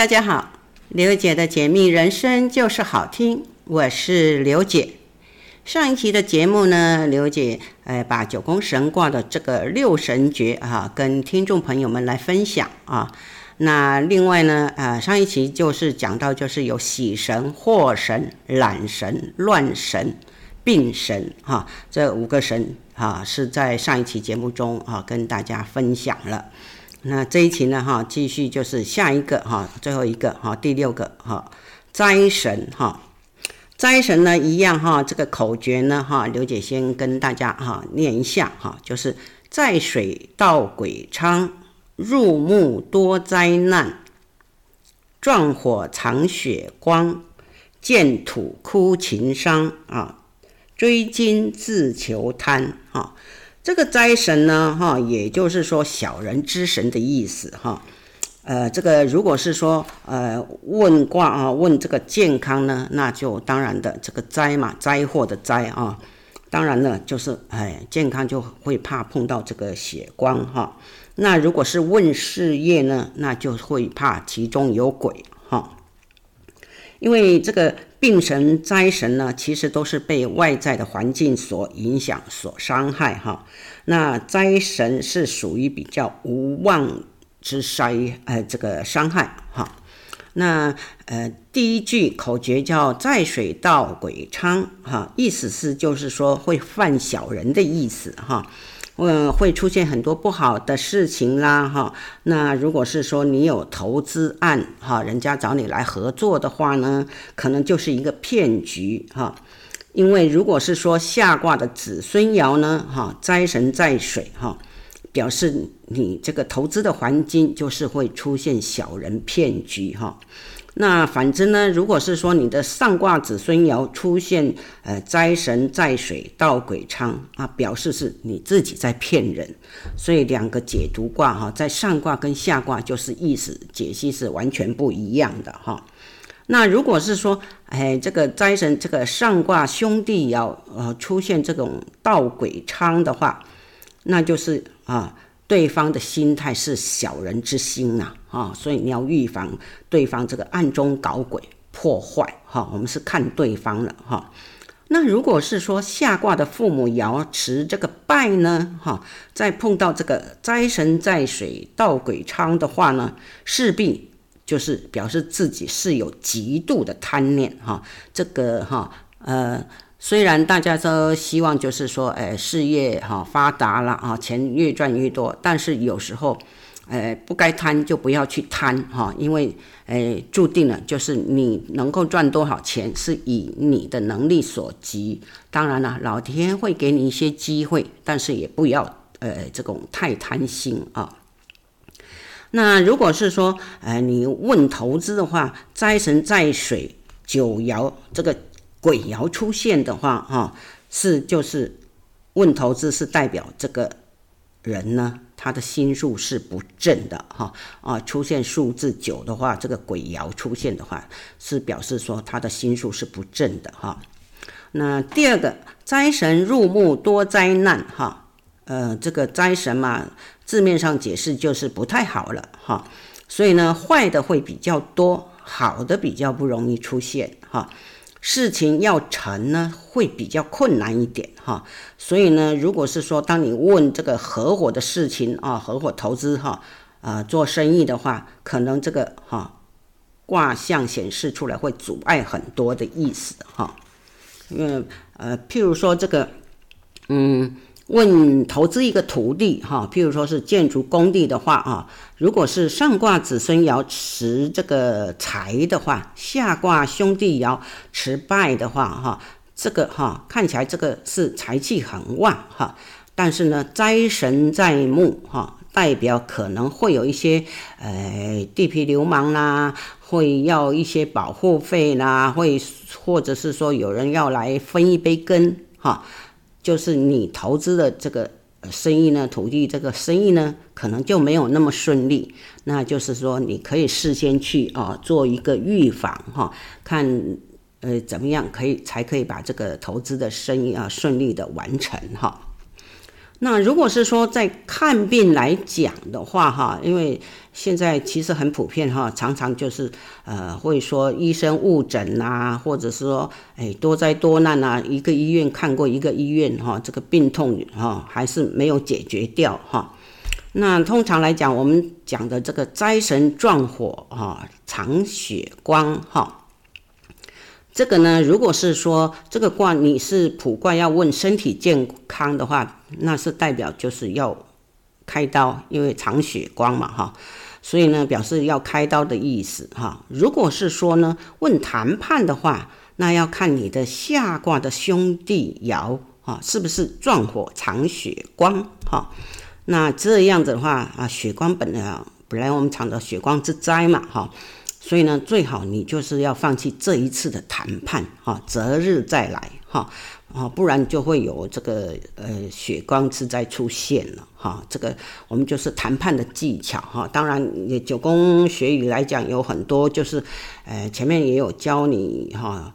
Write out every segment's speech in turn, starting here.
大家好，刘姐的解密人生就是好听，我是刘姐。上一期的节目呢，刘姐呃把九宫神卦的这个六神诀啊，跟听众朋友们来分享啊。那另外呢，呃上一期就是讲到就是有喜神、祸神、懒神、乱神、病神哈、这五个神啊是在上一期节目中啊跟大家分享了。那这一期呢，哈，继续就是下一个哈，最后一个哈，第六个哈，灾神哈，灾神呢一样哈，这个口诀呢哈，刘姐先跟大家哈念一下哈，就是在水到鬼昌，入木多灾难，壮火藏血光，见土哭情伤啊，追金自求贪哈。这个灾神呢，哈，也就是说小人之神的意思，哈，呃，这个如果是说，呃，问卦啊，问这个健康呢，那就当然的，这个灾嘛，灾祸的灾啊，当然呢，就是哎，健康就会怕碰到这个血光哈。那如果是问事业呢，那就会怕其中有鬼哈，因为这个。病神、灾神呢，其实都是被外在的环境所影响、所伤害哈。那灾神是属于比较无妄之灾，呃，这个伤害哈。那呃，第一句口诀叫“在水道鬼昌”哈，意思是就是说会犯小人的意思哈。嗯，会出现很多不好的事情啦，哈。那如果是说你有投资案，哈，人家找你来合作的话呢，可能就是一个骗局，哈。因为如果是说下卦的子孙爻呢，哈，灾神在水，哈，表示你这个投资的环境就是会出现小人骗局，哈。那反之呢？如果是说你的上卦子孙爻出现呃灾神在水道鬼昌啊，表示是你自己在骗人，所以两个解读卦哈，在上卦跟下卦就是意思解析是完全不一样的哈。那如果是说哎这个灾神这个上卦兄弟爻呃出现这种道鬼昌的话，那就是啊。对方的心态是小人之心呐，啊所以你要预防对方这个暗中搞鬼破坏，哈，我们是看对方了，哈。那如果是说下卦的父母爻持这个败呢，哈，再碰到这个灾神在水道鬼昌的话呢，势必就是表示自己是有极度的贪念，哈，这个哈，呃。虽然大家都希望就是说，哎，事业哈发达了啊，钱越赚越多，但是有时候，呃，不该贪就不要去贪哈，因为呃，注定了就是你能够赚多少钱是以你的能力所及。当然了，老天会给你一些机会，但是也不要呃这种太贪心啊。那如果是说，呃，你问投资的话，灾神在水九爻这个。鬼爻出现的话，哈，是就是问投资是代表这个人呢，他的心术是不正的，哈啊，出现数字九的话，这个鬼爻出现的话，是表示说他的心术是不正的，哈。那第二个灾神入木多灾难，哈，呃，这个灾神嘛，字面上解释就是不太好了，哈，所以呢，坏的会比较多，好的比较不容易出现，哈。事情要成呢，会比较困难一点哈，所以呢，如果是说当你问这个合伙的事情啊，合伙投资哈，啊做生意的话，可能这个哈卦象显示出来会阻碍很多的意思哈，因为呃，譬如说这个，嗯。问投资一个土地哈，譬如说是建筑工地的话啊，如果是上卦子孙爻持这个财的话，下卦兄弟爻持败的话哈，这个哈看起来这个是财气很旺哈，但是呢灾神在目哈，代表可能会有一些呃地痞流氓啦，会要一些保护费啦，会或者是说有人要来分一杯羹哈。就是你投资的这个生意呢，土地这个生意呢，可能就没有那么顺利。那就是说，你可以事先去啊做一个预防哈，看呃怎么样可以才可以把这个投资的生意啊顺利的完成哈。那如果是说在看病来讲的话，哈，因为现在其实很普遍哈，常常就是呃会说医生误诊呐，或者是说哎多灾多难呐，一个医院看过一个医院哈，这个病痛哈还是没有解决掉哈。那通常来讲，我们讲的这个灾神撞火哈，藏血光哈。这个呢，如果是说这个卦你是卜卦要问身体健康的话，那是代表就是要开刀，因为藏血光嘛哈，所以呢表示要开刀的意思哈。如果是说呢问谈判的话，那要看你的下卦的兄弟爻哈是不是壮火藏血光哈。那这样子的话啊，血光本来本来我们常的血光之灾嘛哈。所以呢，最好你就是要放弃这一次的谈判，哈，择日再来，哈，啊，不然就会有这个呃血光之灾出现了，哈，这个我们就是谈判的技巧，哈，当然九宫学语来讲有很多，就是呃前面也有教你哈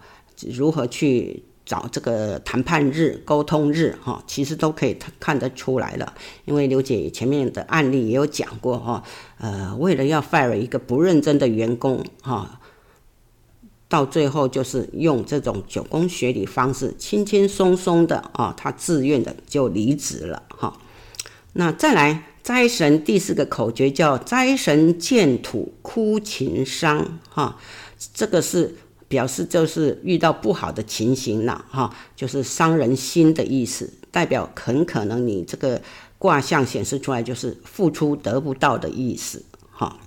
如何去。找这个谈判日、沟通日，哈，其实都可以看得出来了。因为刘姐前面的案例也有讲过，哈，呃，为了要 fire 一个不认真的员工，哈，到最后就是用这种九宫学理方式，轻轻松松的啊，他自愿的就离职了，哈。那再来，灾神第四个口诀叫灾神见土哭情伤，哈，这个是。表示就是遇到不好的情形了哈，就是伤人心的意思，代表很可能你这个卦象显示出来就是付出得不到的意思哈。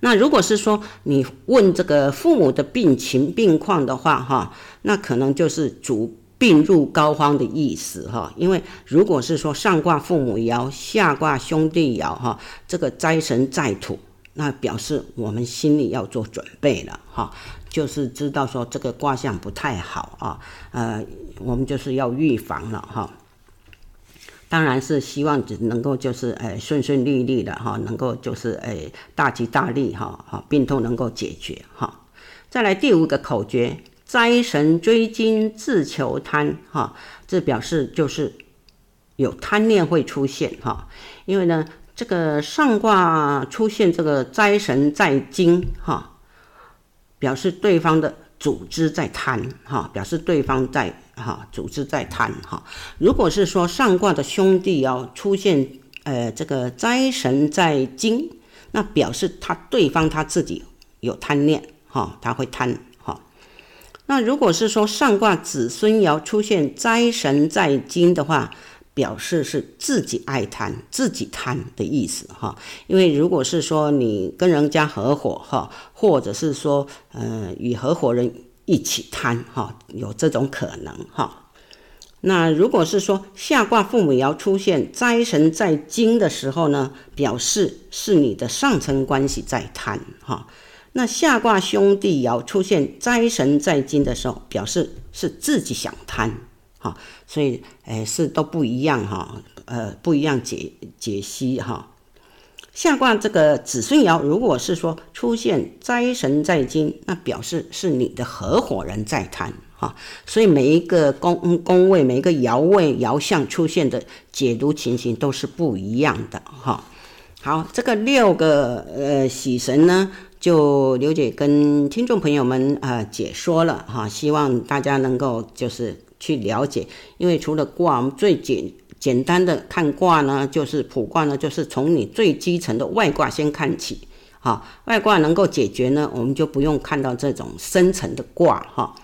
那如果是说你问这个父母的病情病况的话哈，那可能就是主病入膏肓的意思哈。因为如果是说上卦父母爻，下卦兄弟爻哈，这个灾神在土，那表示我们心里要做准备了哈。就是知道说这个卦象不太好啊，呃，我们就是要预防了哈。当然是希望只能够就是诶顺顺利利的哈，能够就是诶大吉大利哈，哈病痛能够解决哈。再来第五个口诀，灾神追金自求贪哈，这表示就是有贪念会出现哈，因为呢这个上卦出现这个灾神在金哈。表示对方的组织在贪哈，表示对方在哈组织在贪哈。如果是说上卦的兄弟要出现呃这个灾神在金，那表示他对方他自己有贪念哈，他会贪哈。那如果是说上卦子孙爻出现灾神在金的话，表示是自己爱贪，自己贪的意思哈。因为如果是说你跟人家合伙哈，或者是说呃与合伙人一起贪哈，有这种可能哈。那如果是说下卦父母爻出现灾神在金的时候呢，表示是你的上层关系在贪哈。那下卦兄弟爻出现灾神在金的时候，表示是自己想贪。哈，所以，诶，是都不一样哈，呃，不一样解解析哈。下卦这个子孙爻，如果是说出现灾神在金，那表示是你的合伙人在贪哈。所以每一个宫宫位，每一个爻位爻象出现的解读情形都是不一样的哈。好，这个六个呃喜神呢，就刘姐跟听众朋友们啊、呃、解说了哈，希望大家能够就是。去了解，因为除了卦，我们最简简单的看卦呢，就是卜卦呢，就是从你最基层的外卦先看起，哈，外卦能够解决呢，我们就不用看到这种深层的卦，哈。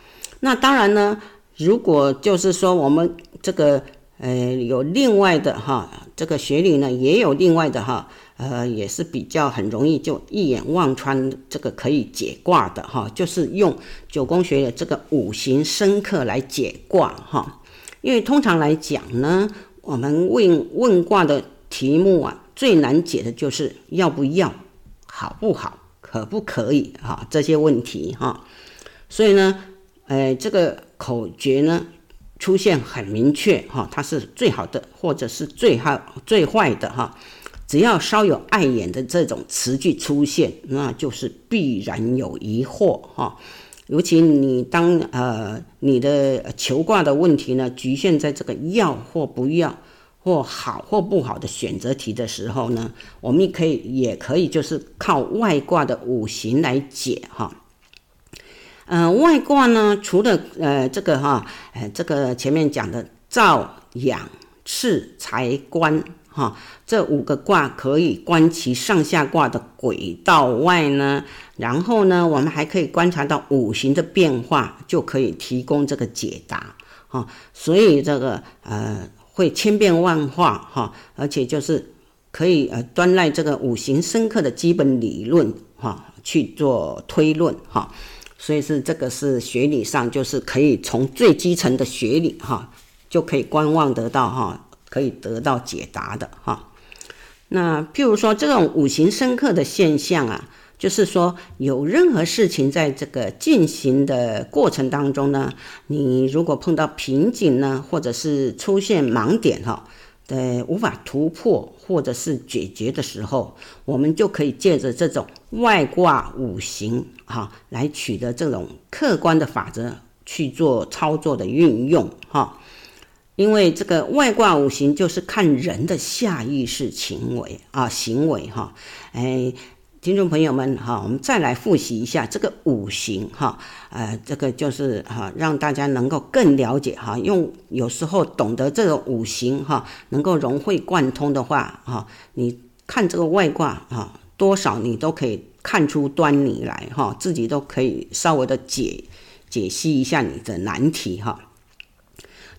那当然呢，如果就是说我们这个呃有另外的哈，这个学理呢也有另外的哈。呃，也是比较很容易就一眼望穿，这个可以解卦的哈，就是用九宫学的这个五行生克来解卦哈。因为通常来讲呢，我们问问卦的题目啊，最难解的就是要不要、好不好、可不可以哈这些问题哈。所以呢，呃，这个口诀呢出现很明确哈，它是最好的，或者是最好最坏的哈。只要稍有碍眼的这种词句出现，那就是必然有疑惑哈。尤其你当呃你的求卦的问题呢，局限在这个要或不要，或好或不好的选择题的时候呢，我们可以也可以就是靠外卦的五行来解哈。嗯、外卦呢，除了呃这个哈，呃这个前面讲的兆、阳、次、财、官哈这五个卦可以观其上下卦的轨道外呢，然后呢，我们还可以观察到五行的变化，就可以提供这个解答哈。所以这个呃会千变万化哈，而且就是可以呃端赖这个五行深刻的基本理论哈去做推论哈。所以是这个是学理上，就是可以从最基层的学理哈，就可以观望得到哈，可以得到解答的哈。那譬如说这种五行深刻的现象啊，就是说有任何事情在这个进行的过程当中呢，你如果碰到瓶颈呢，或者是出现盲点哈。呃，无法突破或者是解决的时候，我们就可以借着这种外挂五行哈，来取得这种客观的法则去做操作的运用哈。因为这个外挂五行就是看人的下意识行为啊，行为哈，哎。听众朋友们，哈，我们再来复习一下这个五行，哈，呃，这个就是哈，让大家能够更了解哈，用有时候懂得这个五行，哈，能够融会贯通的话，哈，你看这个外挂，哈，多少你都可以看出端倪来，哈，自己都可以稍微的解解析一下你的难题，哈。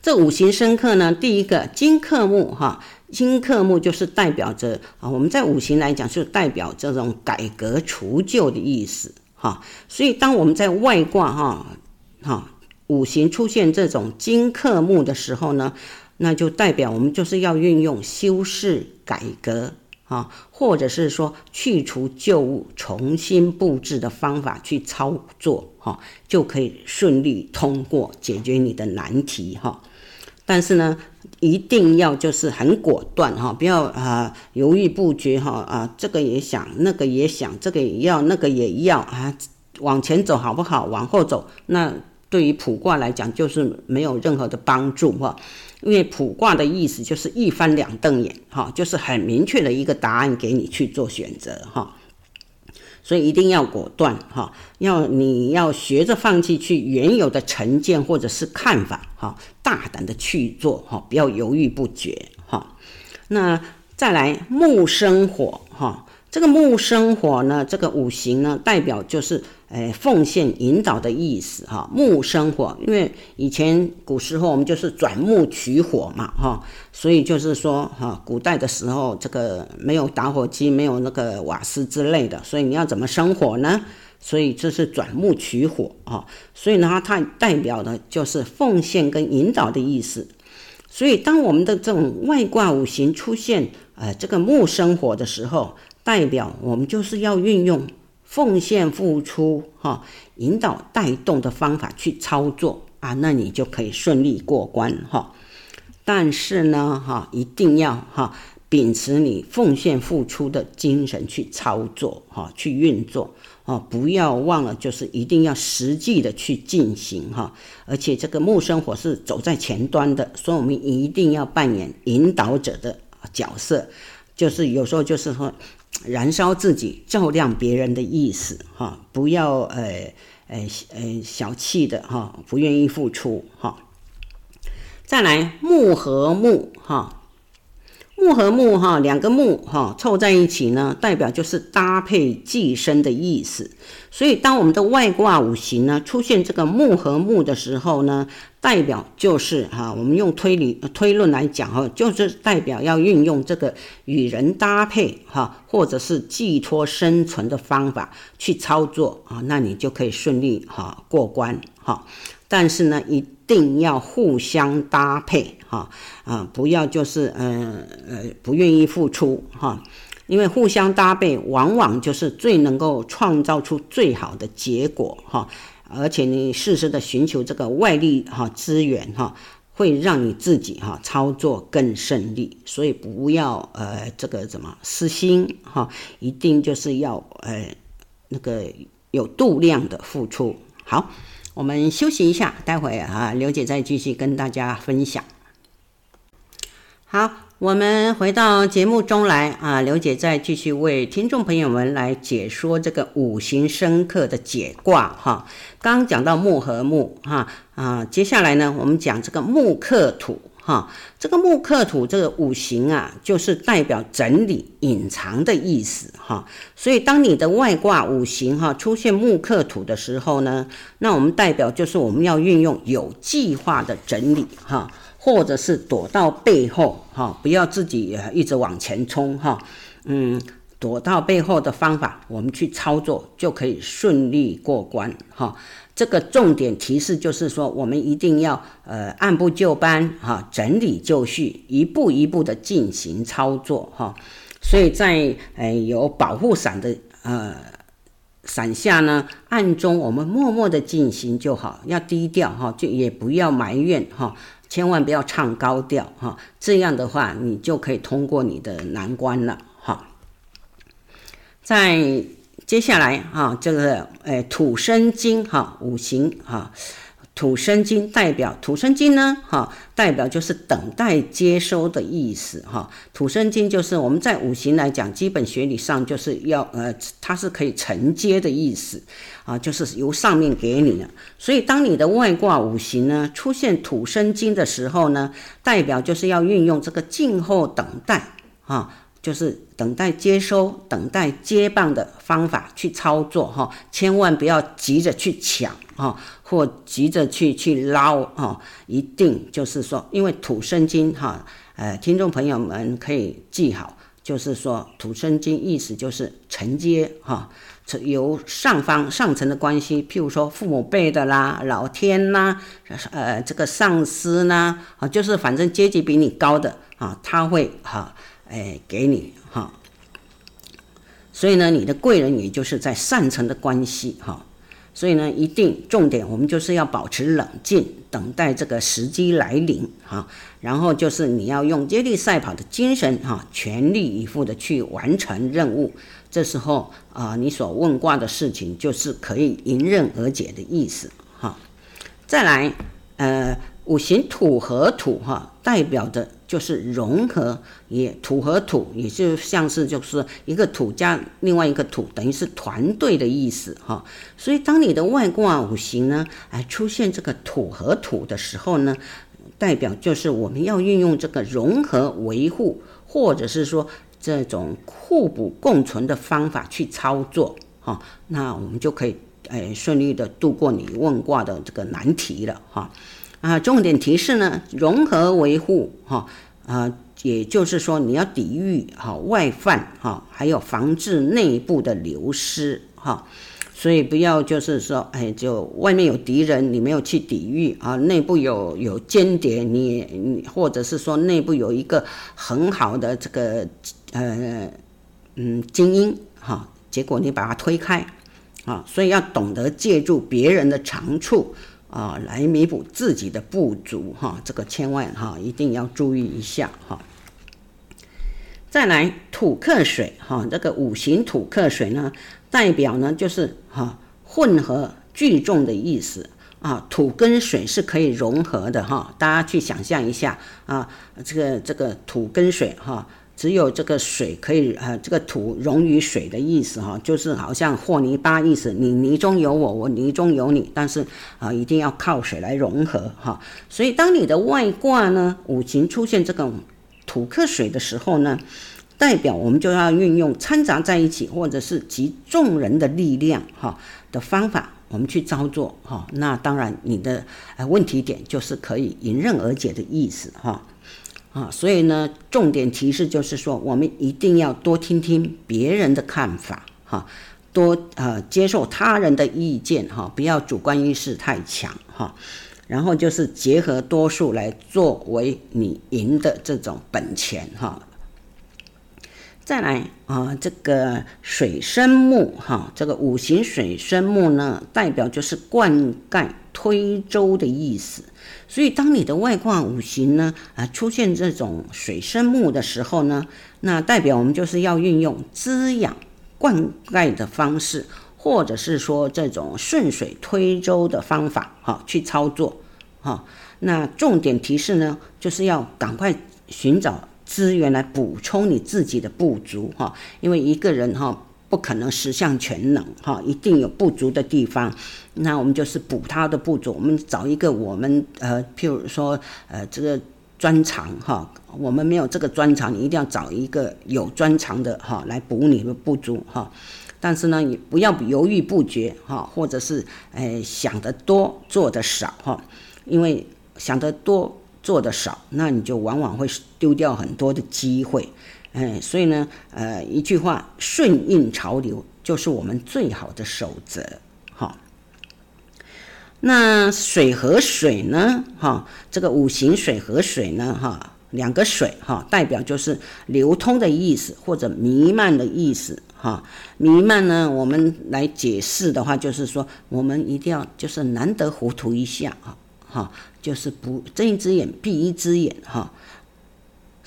这五行生克呢，第一个金克木，哈。金克木就是代表着啊，我们在五行来讲，就代表这种改革除旧的意思哈。所以当我们在外卦哈哈五行出现这种金克木的时候呢，那就代表我们就是要运用修饰改革啊，或者是说去除旧物、重新布置的方法去操作哈，就可以顺利通过解决你的难题哈。但是呢，一定要就是很果断哈，不要啊犹豫不决哈啊，这个也想，那个也想，这个也要，那个也要啊，往前走好不好？往后走，那对于卜卦来讲就是没有任何的帮助哈，因为卜卦的意思就是一翻两瞪眼哈，就是很明确的一个答案给你去做选择哈。所以一定要果断哈，要你要学着放弃去原有的成见或者是看法哈，大胆的去做哈，不要犹豫不决哈。那再来木生火哈。这个木生火呢，这个五行呢，代表就是，诶，奉献引导的意思哈。木生火，因为以前古时候我们就是转木取火嘛哈，所以就是说哈，古代的时候这个没有打火机，没有那个瓦斯之类的，所以你要怎么生火呢？所以这是转木取火啊，所以呢，它代表的就是奉献跟引导的意思。所以当我们的这种外挂五行出现呃这个木生火的时候，代表我们就是要运用奉献、付出、哈引导、带动的方法去操作啊，那你就可以顺利过关哈。但是呢，哈一定要哈秉持你奉献、付出的精神去操作哈，去运作啊，不要忘了，就是一定要实际的去进行哈。而且这个木生火是走在前端的，所以我们一定要扮演引导者的角色，就是有时候就是说。燃烧自己，照亮别人的意思，哈，不要呃呃呃小气的哈，不愿意付出哈。再来木和木哈。木和木哈，两个木哈凑在一起呢，代表就是搭配寄生的意思。所以，当我们的外挂五行呢出现这个木和木的时候呢，代表就是哈，我们用推理推论来讲哈，就是代表要运用这个与人搭配哈，或者是寄托生存的方法去操作啊，那你就可以顺利哈过关哈。但是呢，一定要互相搭配哈啊，不要就是呃呃不愿意付出哈，因为互相搭配往往就是最能够创造出最好的结果哈，而且你适时的寻求这个外力哈资源哈，会让你自己哈操作更顺利，所以不要呃这个怎么私心哈，一定就是要呃那个有度量的付出。好。我们休息一下，待会啊，刘姐再继续跟大家分享。好，我们回到节目中来啊，刘姐再继续为听众朋友们来解说这个五行生克的解卦哈。刚讲到木和木哈啊，接下来呢，我们讲这个木克土哈。这个木克土这个五行啊，就是代表整理、隐藏的意思哈。所以当你的外挂五行哈出现木克土的时候呢，那我们代表就是我们要运用有计划的整理哈。或者是躲到背后，哈，不要自己一直往前冲，哈，嗯，躲到背后的方法，我们去操作就可以顺利过关，哈。这个重点提示就是说，我们一定要呃按部就班，哈，整理就绪，一步一步的进行操作，哈。所以在呃有保护伞的呃伞下呢，暗中我们默默的进行就好，要低调，哈，就也不要埋怨，哈。千万不要唱高调哈，这样的话你就可以通过你的难关了哈。在接下来哈，这个诶土生金哈五行哈。土生金代表土生金呢，哈，代表就是等待接收的意思，哈。土生金就是我们在五行来讲，基本学理上就是要，呃，它是可以承接的意思，啊，就是由上面给你的。所以当你的外挂五行呢出现土生金的时候呢，代表就是要运用这个静候等待，啊。就是等待接收、等待接棒的方法去操作哈，千万不要急着去抢哈，或急着去去捞哈，一定就是说，因为土生金哈，呃，听众朋友们可以记好，就是说土生金意思就是承接哈，由上方上层的关系，譬如说父母辈的啦、老天呐，呃，这个上司呐，啊，就是反正阶级比你高的啊，他会哈。哎，给你哈，所以呢，你的贵人也就是在上层的关系哈，所以呢，一定重点我们就是要保持冷静，等待这个时机来临哈，然后就是你要用接力赛跑的精神哈，全力以赴的去完成任务，这时候啊，你所问卦的事情就是可以迎刃而解的意思哈。再来，呃，五行土和土哈，代表的。就是融合，也土和土，也就像是就是一个土加另外一个土，等于是团队的意思哈。所以当你的外卦五行呢，哎出现这个土和土的时候呢，代表就是我们要运用这个融合维护，或者是说这种互补共存的方法去操作哈，那我们就可以哎顺利的度过你问卦的这个难题了哈。啊，重点提示呢，融合维护哈，啊，也就是说你要抵御哈外患哈，还有防治内部的流失哈，所以不要就是说，哎，就外面有敌人，你没有去抵御啊，内部有有间谍，你你或者是说内部有一个很好的这个呃嗯精英哈，结果你把它推开啊，所以要懂得借助别人的长处。啊，来弥补自己的不足哈，这个千万哈一定要注意一下哈。再来土克水哈，这个五行土克水呢，代表呢就是哈混合聚众的意思啊，土跟水是可以融合的哈，大家去想象一下啊，这个这个土跟水哈。只有这个水可以，呃，这个土溶于水的意思哈，就是好像和泥巴意思，你泥中有我，我泥中有你，但是啊，一定要靠水来融合哈。所以当你的外卦呢，五行出现这种土克水的时候呢，代表我们就要运用掺杂在一起，或者是集众人的力量哈的方法，我们去操作哈。那当然，你的呃问题点就是可以迎刃而解的意思哈。啊，所以呢，重点提示就是说，我们一定要多听听别人的看法，哈，多呃接受他人的意见，哈，不要主观意识太强，哈，然后就是结合多数来作为你赢的这种本钱，哈。再来啊，这个水生木，哈，这个五行水生木呢，代表就是灌溉、推舟的意思。所以，当你的外卦五行呢，啊，出现这种水生木的时候呢，那代表我们就是要运用滋养、灌溉的方式，或者是说这种顺水推舟的方法，哈，去操作，哈。那重点提示呢，就是要赶快寻找资源来补充你自己的不足哈，因为一个人哈不可能十项全能哈，一定有不足的地方，那我们就是补他的不足，我们找一个我们呃，譬如说呃这个专长哈，我们没有这个专长，你一定要找一个有专长的哈来补你的不足哈，但是呢，你不要犹豫不决哈，或者是呃想得多做得少哈，因为想得多。做得少，那你就往往会丢掉很多的机会，哎，所以呢，呃，一句话，顺应潮流就是我们最好的守则，哈。那水和水呢，哈，这个五行水和水呢，哈，两个水，哈，代表就是流通的意思或者弥漫的意思，哈。弥漫呢，我们来解释的话，就是说我们一定要就是难得糊涂一下，啊，哈。就是不睁一只眼闭一只眼哈，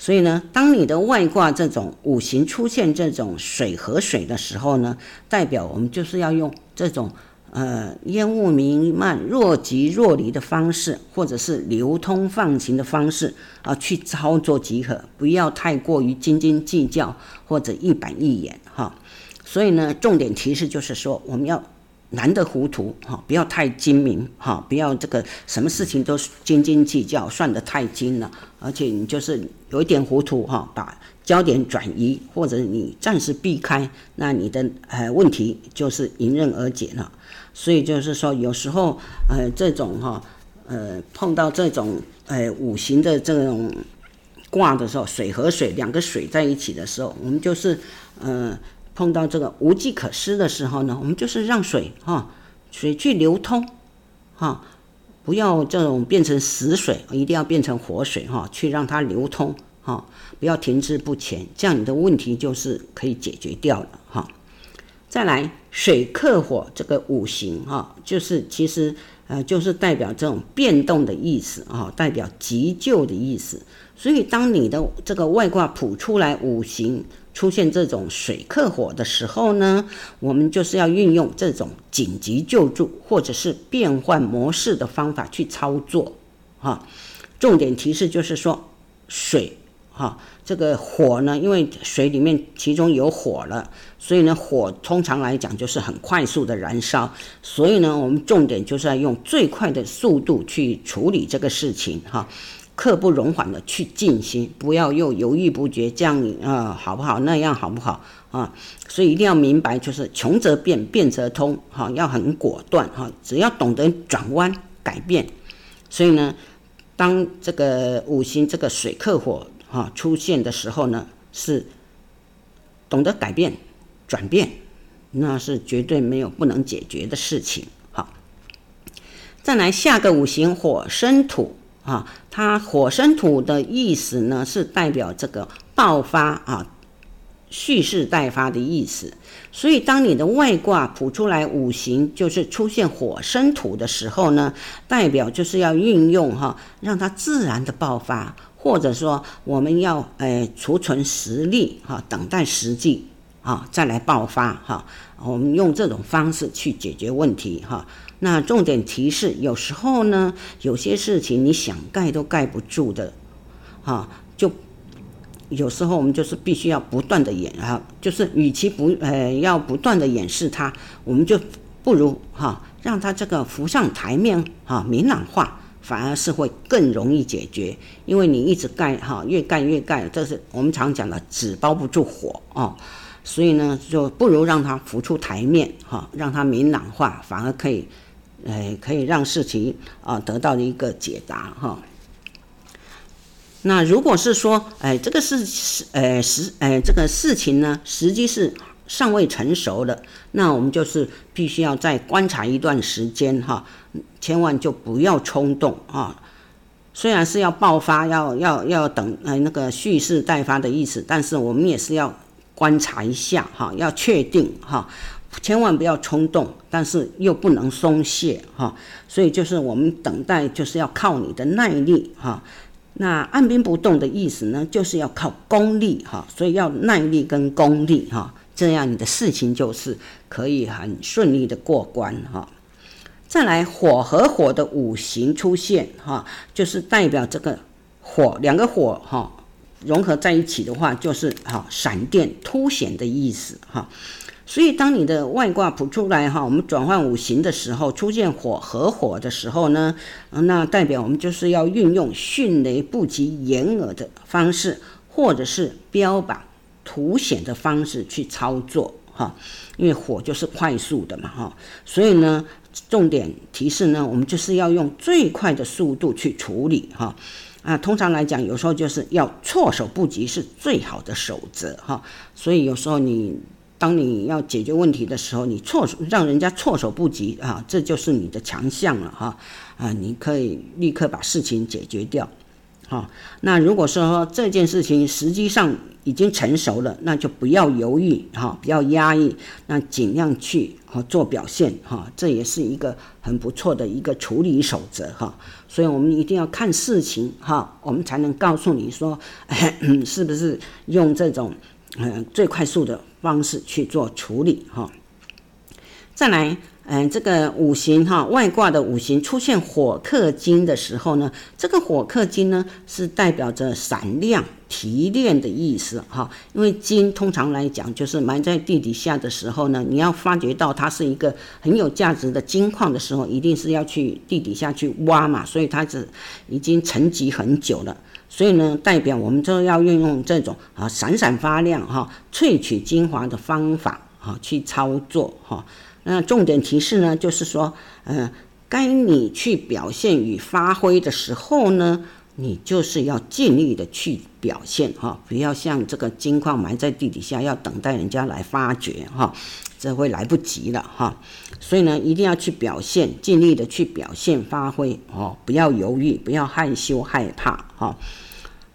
所以呢，当你的外挂这种五行出现这种水和水的时候呢，代表我们就是要用这种呃烟雾弥漫、若即若离的方式，或者是流通放行的方式啊，去操作即可，不要太过于斤斤计较或者一板一眼哈。所以呢，重点提示就是说，我们要。难得糊涂哈，不要太精明哈，不要这个什么事情都斤斤计较，算得太精了，而且你就是有一点糊涂哈，把焦点转移或者你暂时避开，那你的呃问题就是迎刃而解了。所以就是说，有时候呃这种哈呃碰到这种呃五行的这种卦的时候，水和水两个水在一起的时候，我们就是呃。碰到这个无计可施的时候呢，我们就是让水哈，水去流通，哈，不要这种变成死水，一定要变成活水哈，去让它流通哈，不要停滞不前，这样你的问题就是可以解决掉了哈。再来，水克火这个五行哈，就是其实呃就是代表这种变动的意思啊，代表急救的意思。所以当你的这个外卦谱出来五行。出现这种水克火的时候呢，我们就是要运用这种紧急救助或者是变换模式的方法去操作，哈。重点提示就是说，水，哈，这个火呢，因为水里面其中有火了，所以呢，火通常来讲就是很快速的燃烧，所以呢，我们重点就是要用最快的速度去处理这个事情，哈。刻不容缓的去进行，不要又犹豫不决，这样啊、呃、好不好？那样好不好啊？所以一定要明白，就是穷则变，变则通，哈、啊，要很果断哈、啊。只要懂得转弯改变，所以呢，当这个五行这个水克火哈、啊、出现的时候呢，是懂得改变转变，那是绝对没有不能解决的事情。好，再来下个五行火生土。啊，它火生土的意思呢，是代表这个爆发啊，蓄势待发的意思。所以，当你的外卦卜出来五行就是出现火生土的时候呢，代表就是要运用哈、让它自然的爆发，或者说我们要呃储存实力哈、等待时机啊再来爆发哈、我们用这种方式去解决问题哈。那重点提示，有时候呢，有些事情你想盖都盖不住的，哈，就有时候我们就是必须要不断的演啊，就是与其不呃要不断的掩饰它，我们就不如哈让它这个浮上台面哈，明朗化，反而是会更容易解决，因为你一直盖哈，越盖越盖，这是我们常讲的纸包不住火哦。所以呢，就不如让它浮出台面哈，让它明朗化，反而可以。哎，可以让事情啊得到一个解答哈。那如果是说，哎，这个事是，哎时，哎这个事情呢，时机是尚未成熟的，那我们就是必须要再观察一段时间哈，千万就不要冲动啊。虽然是要爆发，要要要等，哎那个蓄势待发的意思，但是我们也是要观察一下哈，要确定哈。千万不要冲动，但是又不能松懈哈，所以就是我们等待，就是要靠你的耐力哈。那按兵不动的意思呢，就是要靠功力哈，所以要耐力跟功力哈，这样你的事情就是可以很顺利的过关哈。再来，火和火的五行出现哈，就是代表这个火两个火哈融合在一起的话，就是哈闪电凸显的意思哈。所以当你的外卦卜出来哈，我们转换五行的时候出现火合火的时候呢，那代表我们就是要运用迅雷不及掩耳的方式，或者是标榜凸显的方式去操作哈。因为火就是快速的嘛哈，所以呢，重点提示呢，我们就是要用最快的速度去处理哈。啊，通常来讲，有时候就是要措手不及是最好的守则哈。所以有时候你当你要解决问题的时候，你措手让人家措手不及啊，这就是你的强项了哈。啊，你可以立刻把事情解决掉。好，那如果说这件事情实际上已经成熟了，那就不要犹豫哈，不要压抑，那尽量去做表现哈，这也是一个很不错的一个处理守则哈。所以我们一定要看事情哈，我们才能告诉你说，是不是用这种嗯最快速的方式去做处理哈。再来。嗯，这个五行哈，外卦的五行出现火克金的时候呢，这个火克金呢是代表着闪亮、提炼的意思哈。因为金通常来讲就是埋在地底下的时候呢，你要发觉到它是一个很有价值的金矿的时候，一定是要去地底下去挖嘛，所以它是已经沉积很久了。所以呢，代表我们就要运用这种啊闪闪发亮哈、萃取精华的方法啊去操作哈。那重点提示呢，就是说，嗯、呃，该你去表现与发挥的时候呢，你就是要尽力的去表现哈，不要像这个金矿埋在地底下，要等待人家来发掘哈，这会来不及了哈。所以呢，一定要去表现，尽力的去表现发挥哦，不要犹豫，不要害羞害怕哈。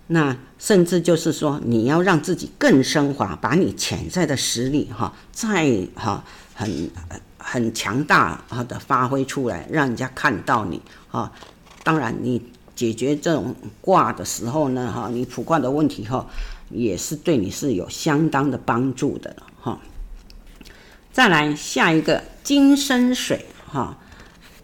那甚至就是说，你要让自己更升华，把你潜在的实力哈，再哈。很很强大啊的发挥出来，让人家看到你啊。当然，你解决这种卦的时候呢，哈，你卜卦的问题哈，也是对你是有相当的帮助的哈。再来下一个金生水哈，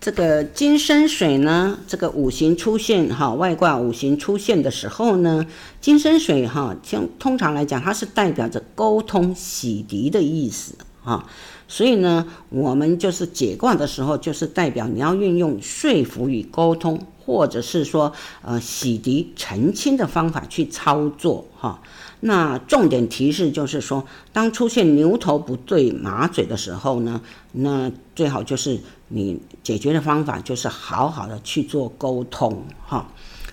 这个金生水呢，这个五行出现哈，外挂五行出现的时候呢，金生水哈，像通常来讲，它是代表着沟通洗涤的意思哈。所以呢，我们就是解卦的时候，就是代表你要运用说服与沟通，或者是说呃洗涤、澄清的方法去操作哈。那重点提示就是说，当出现牛头不对马嘴的时候呢，那最好就是你解决的方法就是好好的去做沟通哈。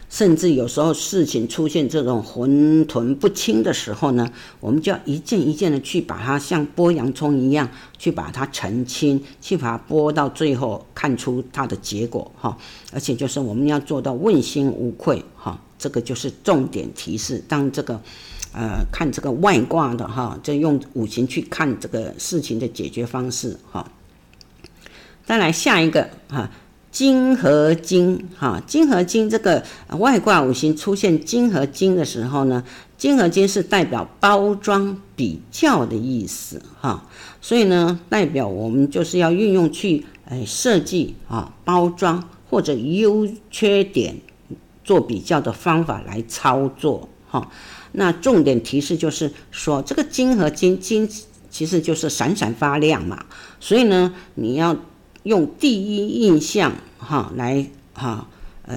甚至有时候事情出现这种混沌不清的时候呢，我们就要一件一件的去把它像剥洋葱一样去把它澄清，去把它剥到最后看出它的结果哈。而且就是我们要做到问心无愧哈，这个就是重点提示。当这个呃看这个外卦的哈，就用五行去看这个事情的解决方式哈。再来下一个哈。金和金，哈，金和金这个外卦五行出现金和金的时候呢，金和金是代表包装比较的意思，哈，所以呢，代表我们就是要运用去哎设计啊包装或者优缺点做比较的方法来操作，哈，那重点提示就是说，这个金和金，金其实就是闪闪发亮嘛，所以呢，你要用第一印象。哈，来哈，呃，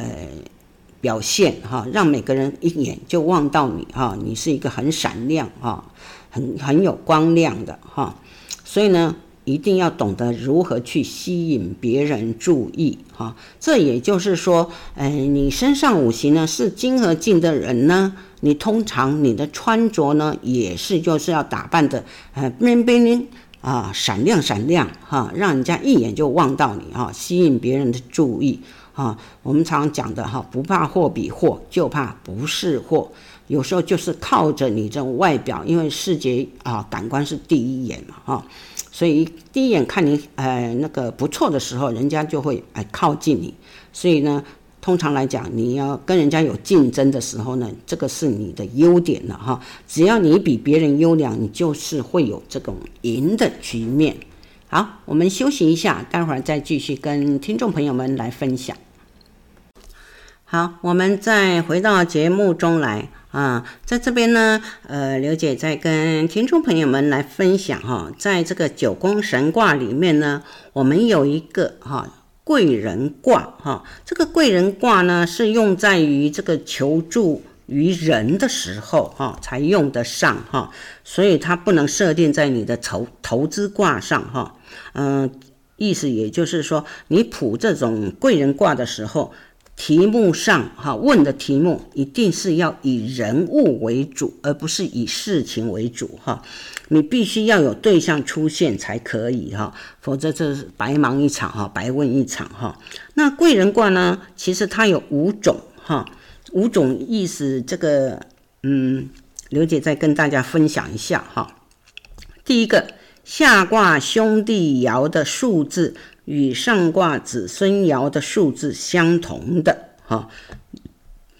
表现哈，让每个人一眼就望到你哈，你是一个很闪亮哈，很很有光亮的哈，所以呢，一定要懂得如何去吸引别人注意哈。这也就是说，哎，你身上五行呢是金和金的人呢，你通常你的穿着呢也是就是要打扮的呃冰冰冰。啊，闪亮闪亮哈，让人家一眼就望到你哈，吸引别人的注意啊。我们常讲的哈，不怕货比货，就怕不是货。有时候就是靠着你这种外表，因为视觉啊感官是第一眼嘛哈，所以第一眼看你呃那个不错的时候，人家就会哎靠近你。所以呢。通常来讲，你要跟人家有竞争的时候呢，这个是你的优点了哈。只要你比别人优良，你就是会有这种赢的局面。好，我们休息一下，待会儿再继续跟听众朋友们来分享。好，我们再回到节目中来啊，在这边呢，呃，刘姐在跟听众朋友们来分享哈，在这个九宫神卦里面呢，我们有一个哈贵人卦哈，这个贵人卦呢是用在于这个求助于人的时候哈才用得上哈，所以它不能设定在你的投投资卦上哈，嗯，意思也就是说，你卜这种贵人卦的时候。题目上哈问的题目一定是要以人物为主，而不是以事情为主哈。你必须要有对象出现才可以哈，否则这是白忙一场哈，白问一场哈。那贵人卦呢？其实它有五种哈，五种意思。这个嗯，刘姐再跟大家分享一下哈。第一个，下卦兄弟爻的数字。与上卦子孙爻的数字相同的哈，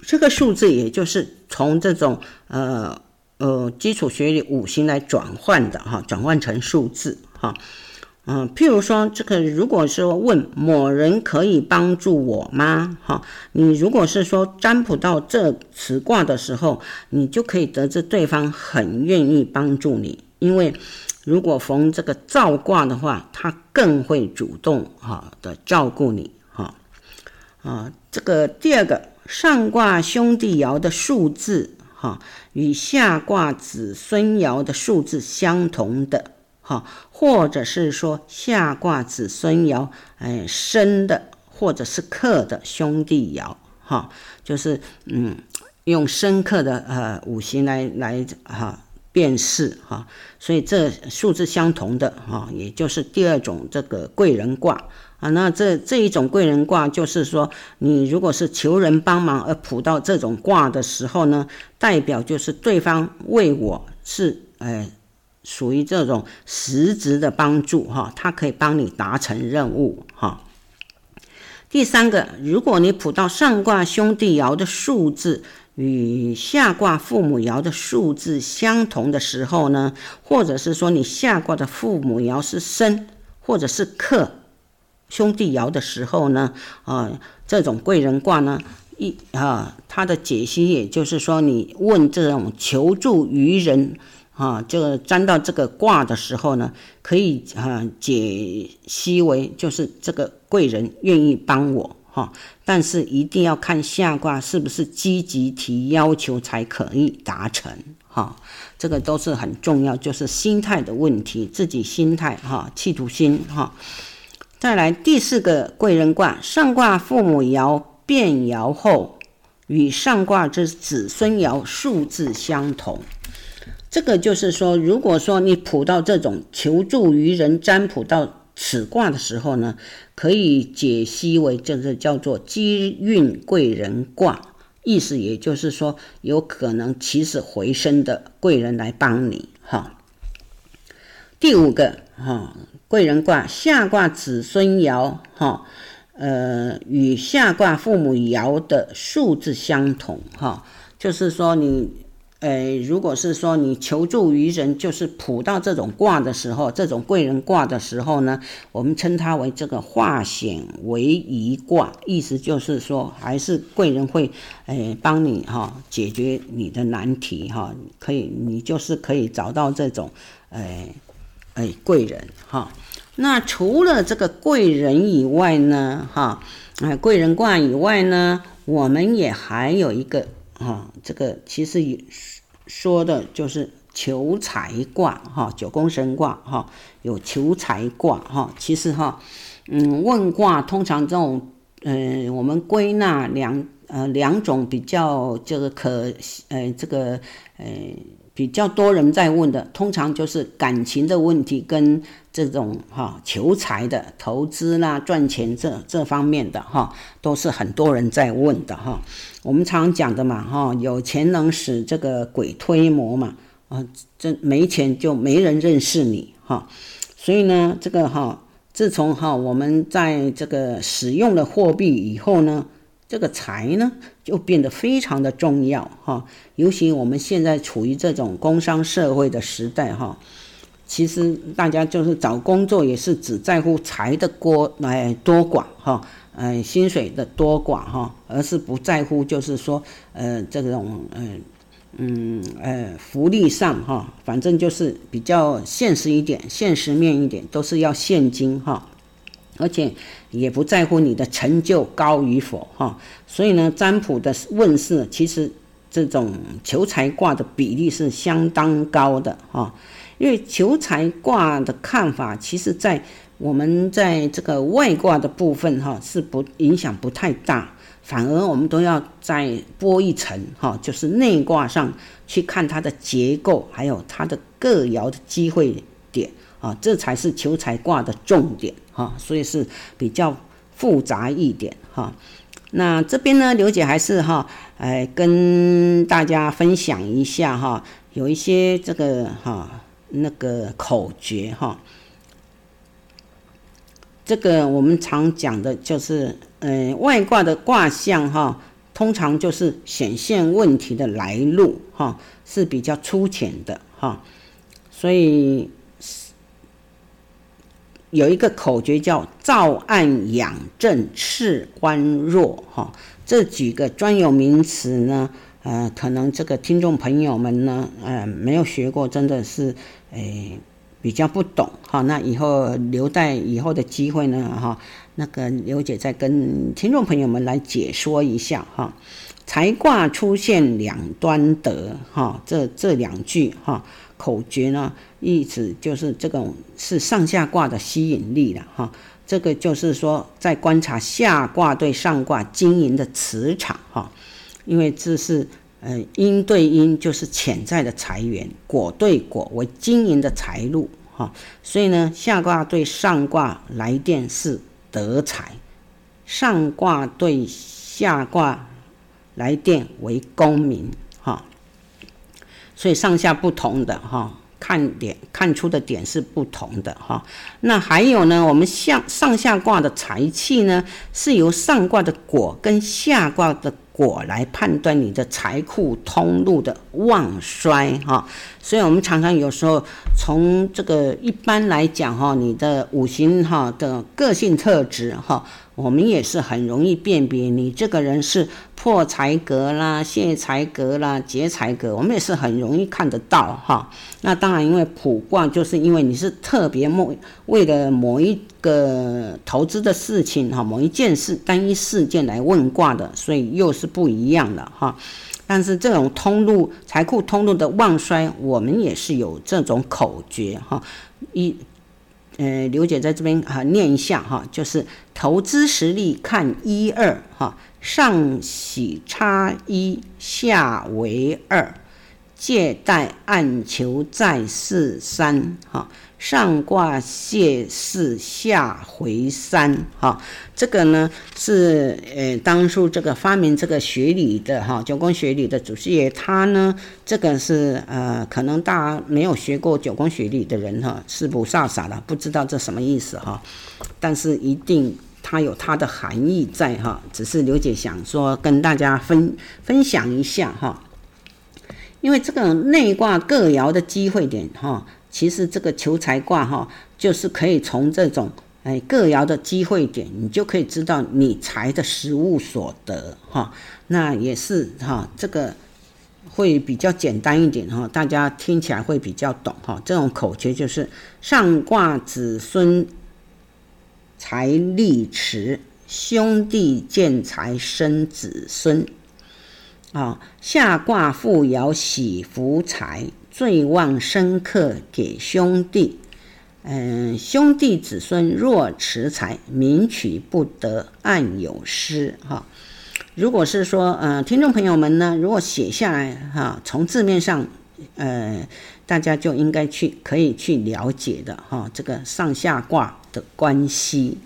这个数字也就是从这种呃呃基础学里五行来转换的哈，转换成数字哈，嗯，譬如说这个如果说问某人可以帮助我吗？哈，你如果是说占卜到这此卦的时候，你就可以得知对方很愿意帮助你，因为。如果逢这个照卦的话，他更会主动哈的照顾你哈啊。这个第二个上卦兄弟爻的数字哈与下卦子孙爻的数字相同的哈，或者是说下卦子孙爻哎生的或者是克的兄弟爻哈，就是嗯用生克的呃五行来来哈。辨识哈，所以这数字相同的哈，也就是第二种这个贵人卦啊。那这这一种贵人卦，就是说你如果是求人帮忙而卜到这种卦的时候呢，代表就是对方为我是呃属于这种实质的帮助哈，他可以帮你达成任务哈。第三个，如果你卜到上卦兄弟爻的数字。与下卦父母爻的数字相同的时候呢，或者是说你下卦的父母爻是生，或者是克兄弟爻的时候呢，啊，这种贵人卦呢，一啊，它的解析也就是说，你问这种求助于人啊，就沾到这个卦的时候呢，可以啊解析为就是这个贵人愿意帮我。哈，但是一定要看下卦是不是积极提要求才可以达成哈，这个都是很重要，就是心态的问题，自己心态哈，企图心哈。再来第四个贵人卦，上卦父母爻变爻后，与上卦之子孙爻数字相同，这个就是说，如果说你卜到这种求助于人占卜到。此卦的时候呢，可以解析为就是叫做机运贵人卦，意思也就是说，有可能起死回生的贵人来帮你哈。第五个哈，贵人卦下卦子孙爻哈，呃，与下卦父母爻的数字相同哈，就是说你。呃，如果是说你求助于人，就是卜到这种卦的时候，这种贵人卦的时候呢，我们称它为这个化险为夷卦，意思就是说，还是贵人会，呃，帮你哈、解决你的难题哈、可以，你就是可以找到这种，呃，哎，贵人哈、那除了这个贵人以外呢，哈、哦，啊，贵人卦以外呢，我们也还有一个。啊，这个其实也说的就是求财卦哈，九宫神卦哈，有求财卦哈。其实哈，嗯，问卦通常这种，呃，我们归纳两呃两种比较就是可呃这个呃。比较多人在问的，通常就是感情的问题跟这种哈求财的投资啦、赚钱这这方面的哈，都是很多人在问的哈。我们常讲的嘛哈，有钱能使这个鬼推磨嘛啊，这没钱就没人认识你哈。所以呢，这个哈，自从哈我们在这个使用了货币以后呢。这个财呢，就变得非常的重要哈，尤其我们现在处于这种工商社会的时代哈，其实大家就是找工作也是只在乎财的多来多寡哈，呃薪水的多寡哈，而是不在乎就是说呃这种嗯嗯呃福利上哈，反正就是比较现实一点，现实面一点，都是要现金哈，而且也不在乎你的成就高与否哈。所以呢，占卜的问世其实这种求财卦的比例是相当高的哈，因为求财卦的看法，其实在我们在这个外卦的部分哈是不影响不太大。反而我们都要再拨一层哈，就是内卦上去看它的结构，还有它的各爻的机会点啊，这才是求财卦的重点哈，所以是比较复杂一点哈。那这边呢，刘姐还是哈，哎，跟大家分享一下哈，有一些这个哈那个口诀哈。这个我们常讲的就是，呃，外卦的卦象哈，通常就是显现问题的来路哈，是比较粗浅的哈，所以有一个口诀叫“照暗养正，次观弱”哈，这几个专有名词呢，呃，可能这个听众朋友们呢，呃，没有学过，真的是，诶。比较不懂哈，那以后留待以后的机会呢哈，那个刘姐再跟听众朋友们来解说一下哈。财卦出现两端得哈，这这两句哈口诀呢，意思就是这种是上下卦的吸引力了哈。这个就是说在观察下卦对上卦经营的磁场哈，因为这是。呃，阴对阴就是潜在的财源，果对果为经营的财路哈，所以呢，下卦对上卦来电是得财，上卦对下卦来电为功名哈，所以上下不同的哈，看点看出的点是不同的哈。那还有呢，我们下上下卦的财气呢，是由上卦的果跟下卦的。我来判断你的财库通路的旺衰哈，所以我们常常有时候从这个一般来讲哈，你的五行哈的个性特质哈，我们也是很容易辨别你这个人是破财格啦、泄财格啦、劫财格，我们也是很容易看得到哈。那当然，因为卜卦就是因为你是特别某为了某一个投资的事情哈，某一件事单一事件来问卦的，所以又是不一样的哈。但是这种通路财库通路的旺衰，我们也是有这种口诀哈。一呃，刘姐在这边啊念一下哈，就是投资实力看一二哈。上喜差一，下为二，借贷暗求在是三，哈，上卦泄四，下回三，哈，这个呢是呃当初这个发明这个学理的哈九宫学理的祖师爷，他呢这个是呃可能大家没有学过九宫学理的人哈是不傻傻的，不知道这什么意思哈，但是一定。它有它的含义在哈，只是刘姐想说跟大家分分享一下哈，因为这个内卦各爻的机会点哈，其实这个求财卦哈，就是可以从这种哎各爻的机会点，你就可以知道你财的实物所得哈，那也是哈，这个会比较简单一点哈，大家听起来会比较懂哈，这种口诀就是上卦子孙。财力迟，兄弟见财生子孙。啊，下卦复爻喜福财，最旺生克给兄弟。嗯，兄弟子孙若持财，名取不得，暗有失。哈，如果是说，呃，听众朋友们呢，如果写下来，哈，从字面上，呃，大家就应该去可以去了解的，哈，这个上下卦。的关系，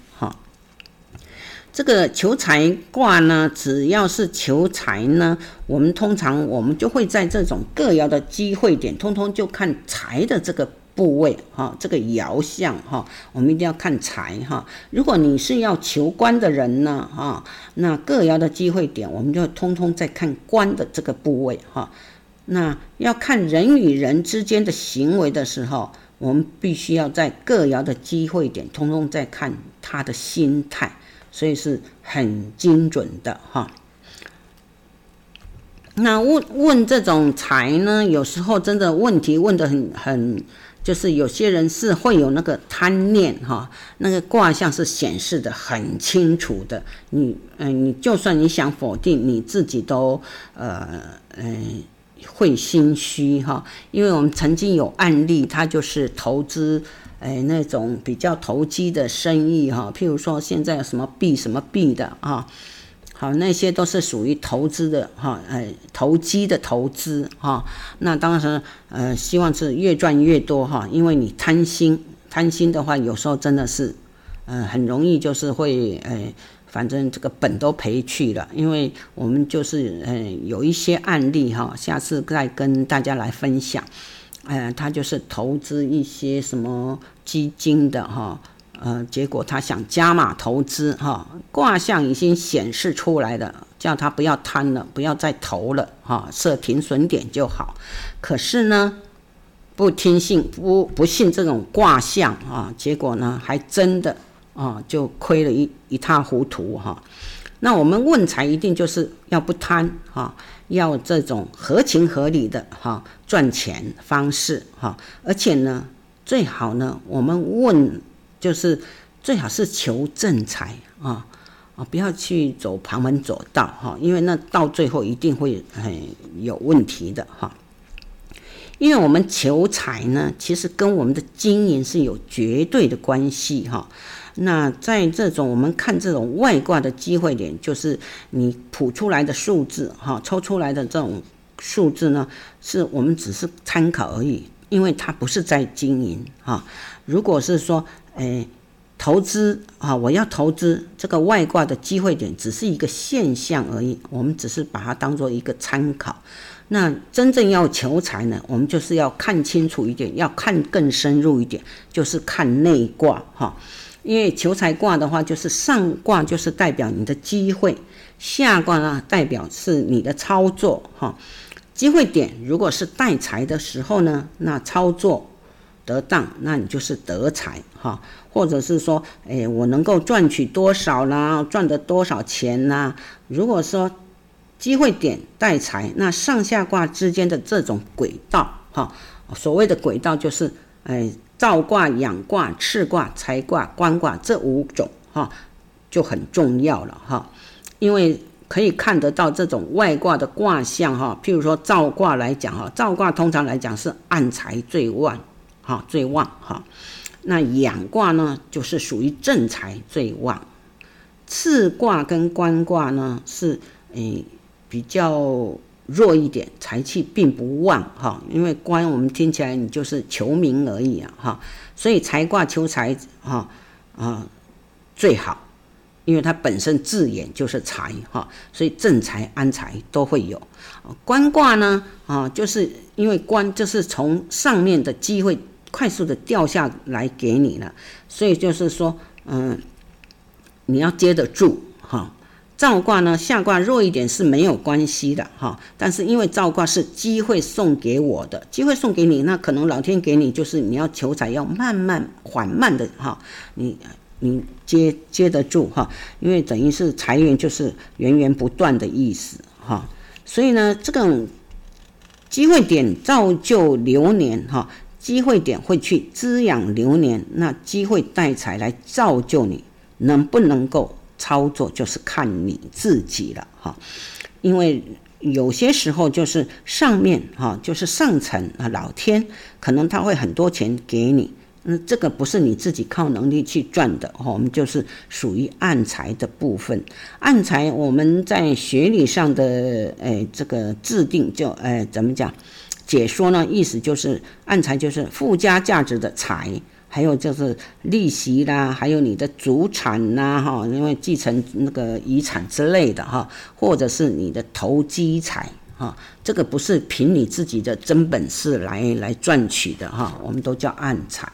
这个求财卦呢，只要是求财呢，我们通常我们就会在这种各爻的机会点，通通就看财的这个部位哈，这个爻象哈，我们一定要看财哈。如果你是要求官的人呢哈，那各爻的机会点，我们就通通在看官的这个部位哈。那要看人与人之间的行为的时候。我们必须要在各爻的机会点，通通在看他的心态，所以是很精准的哈。那问问这种财呢，有时候真的问题问得很很，就是有些人是会有那个贪念哈，那个卦象是显示得很清楚的。你嗯、你就算你想否定，你自己都呃嗯、会心虚哈，因为我们曾经有案例，他就是投资哎、那种比较投机的生意哈，譬如说现在什么币什么币的啊。好，那些都是属于投资的哈，哎，投机的投资哈。那当时呃，希望是越赚越多哈，因为你贪心，贪心的话，有时候真的是，呃，很容易就是会呃，反正这个本都赔去了。因为我们就是呃，有一些案例哈，下次再跟大家来分享。呃，他就是投资一些什么基金的哈。呃，结果他想加码投资哈，卦象已经显示出来了，叫他不要贪了，不要再投了哈，设停损点就好。可是呢，不听信不不信这种卦象啊，结果呢还真的啊就亏了一一塌糊涂哈。那我们问财一定就是要不贪哈，要这种合情合理的哈赚钱方式哈，而且呢最好呢我们问。就是最好是求正财啊啊，不要去走旁门左道哈，因为那到最后一定会很有问题的哈。因为我们求财呢，其实跟我们的经营是有绝对的关系哈。那在这种我们看这种外挂的机会点，就是你谱出来的数字哈，抽出来的这种数字呢，是我们只是参考而已，因为它不是在经营哈。如果是说，哎，投资啊，我要投资这个外挂的机会点，只是一个现象而已。我们只是把它当做一个参考。那真正要求财呢，我们就是要看清楚一点，要看更深入一点，就是看内卦哈。因为求财卦的话，就是上卦就是代表你的机会，下卦呢代表是你的操作哈。机会点如果是带财的时候呢，那操作。得当，那你就是得财哈，或者是说，哎，我能够赚取多少啦，赚得多少钱呐？如果说机会点带财，那上下卦之间的这种轨道哈，所谓的轨道就是，哎，兆卦、养卦、次卦、财卦、官卦这五种哈，就很重要了哈，因为可以看得到这种外卦的卦象哈，譬如说兆卦来讲哈，兆卦通常来讲是暗财最旺。哈，最旺哈。那养卦呢，就是属于正财最旺。次卦跟官卦呢，是诶比较弱一点，财气并不旺哈。因为官我们听起来你就是求名而已啊哈。所以财卦求财哈啊最好，因为它本身字眼就是财哈，所以正财安财都会有。官卦呢啊，就是因为官就是从上面的机会。快速的掉下来给你了，所以就是说，嗯，你要接得住哈。兆卦呢，下卦弱一点是没有关系的哈，但是因为兆卦是机会送给我的，机会送给你，那可能老天给你就是你要求财要慢慢缓慢的哈，你你接接得住哈，因为等于是财源就是源源不断的意思哈，所以呢，这个机会点造就流年哈。机会点会去滋养流年，那机会带财来造就你，能不能够操作，就是看你自己了哈。因为有些时候就是上面哈，就是上层啊，老天可能他会很多钱给你，那这个不是你自己靠能力去赚的哈，我们就是属于暗财的部分。暗财我们在学理上的诶这个制定就诶怎么讲？解说呢，意思就是暗财就是附加价值的财，还有就是利息啦，还有你的祖产呐，哈，因为继承那个遗产之类的哈，或者是你的投机财哈，这个不是凭你自己的真本事来来赚取的哈，我们都叫暗财。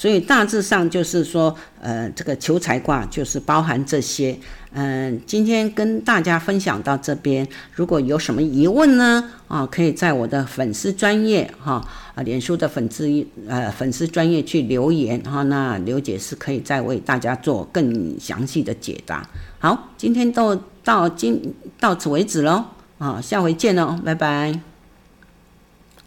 所以大致上就是说，呃，这个求财卦就是包含这些。嗯、今天跟大家分享到这边，如果有什么疑问呢，啊，可以在我的粉丝专业哈，啊，脸书的粉丝呃粉丝专业去留言哈，那刘姐是可以再为大家做更详细的解答。好，今天都到今到此为止喽，啊，下回见喽，拜拜。